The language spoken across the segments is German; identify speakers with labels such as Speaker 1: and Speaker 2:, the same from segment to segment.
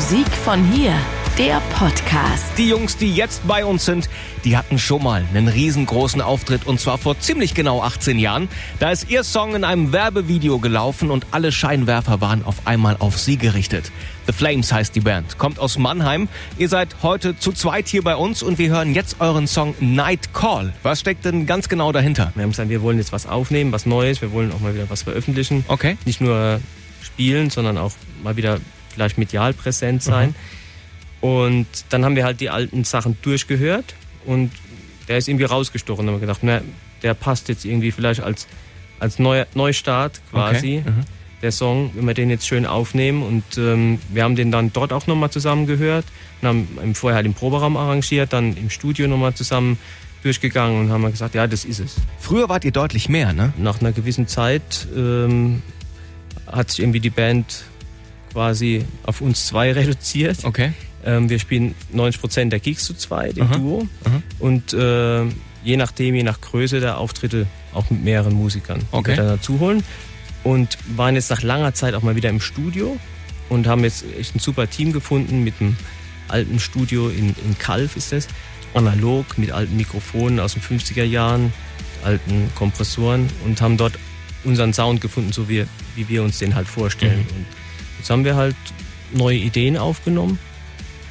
Speaker 1: Musik von hier, der Podcast.
Speaker 2: Die Jungs, die jetzt bei uns sind, die hatten schon mal einen riesengroßen Auftritt und zwar vor ziemlich genau 18 Jahren. Da ist ihr Song in einem Werbevideo gelaufen und alle Scheinwerfer waren auf einmal auf sie gerichtet. The Flames heißt die Band, kommt aus Mannheim. Ihr seid heute zu zweit hier bei uns und wir hören jetzt euren Song Night Call. Was steckt denn ganz genau dahinter?
Speaker 3: Wir haben gesagt, wir wollen jetzt was aufnehmen, was Neues, wir wollen auch mal wieder was veröffentlichen.
Speaker 2: Okay.
Speaker 3: Nicht nur spielen, sondern auch mal wieder vielleicht medial präsent sein. Mhm. Und dann haben wir halt die alten Sachen durchgehört und der ist irgendwie rausgestochen. Da haben wir gedacht, na, der passt jetzt irgendwie vielleicht als, als Neu Neustart quasi. Okay. Mhm. Der Song, wenn wir den jetzt schön aufnehmen. Und ähm, wir haben den dann dort auch nochmal zusammen gehört und haben vorher halt im Proberaum arrangiert, dann im Studio nochmal zusammen durchgegangen und haben gesagt, ja, das ist es.
Speaker 2: Früher wart ihr deutlich mehr, ne?
Speaker 3: Nach einer gewissen Zeit ähm, hat sich irgendwie die Band quasi auf uns zwei reduziert.
Speaker 2: Okay.
Speaker 3: Ähm, wir spielen 90 Prozent der Gigs zu zweit im Aha. Duo. Aha. Und äh, je nachdem, je nach Größe der Auftritte auch mit mehreren Musikern,
Speaker 2: okay.
Speaker 3: die wir dann dazu holen. Und waren jetzt nach langer Zeit auch mal wieder im Studio und haben jetzt echt ein super Team gefunden mit einem alten Studio in, in Kalf ist das. Analog mit alten Mikrofonen aus den 50er Jahren, alten Kompressoren und haben dort unseren Sound gefunden, so wie, wie wir uns den halt vorstellen. Mhm. Jetzt haben wir halt neue Ideen aufgenommen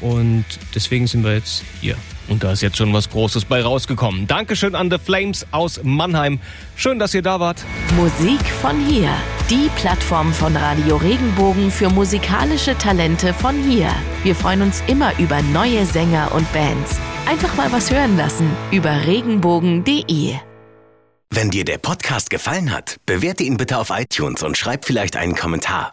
Speaker 3: und deswegen sind wir jetzt hier.
Speaker 2: Und da ist jetzt schon was Großes bei rausgekommen. Dankeschön an The Flames aus Mannheim. Schön, dass ihr da wart.
Speaker 1: Musik von hier. Die Plattform von Radio Regenbogen für musikalische Talente von hier. Wir freuen uns immer über neue Sänger und Bands. Einfach mal was hören lassen über regenbogen.de.
Speaker 4: Wenn dir der Podcast gefallen hat, bewerte ihn bitte auf iTunes und schreib vielleicht einen Kommentar.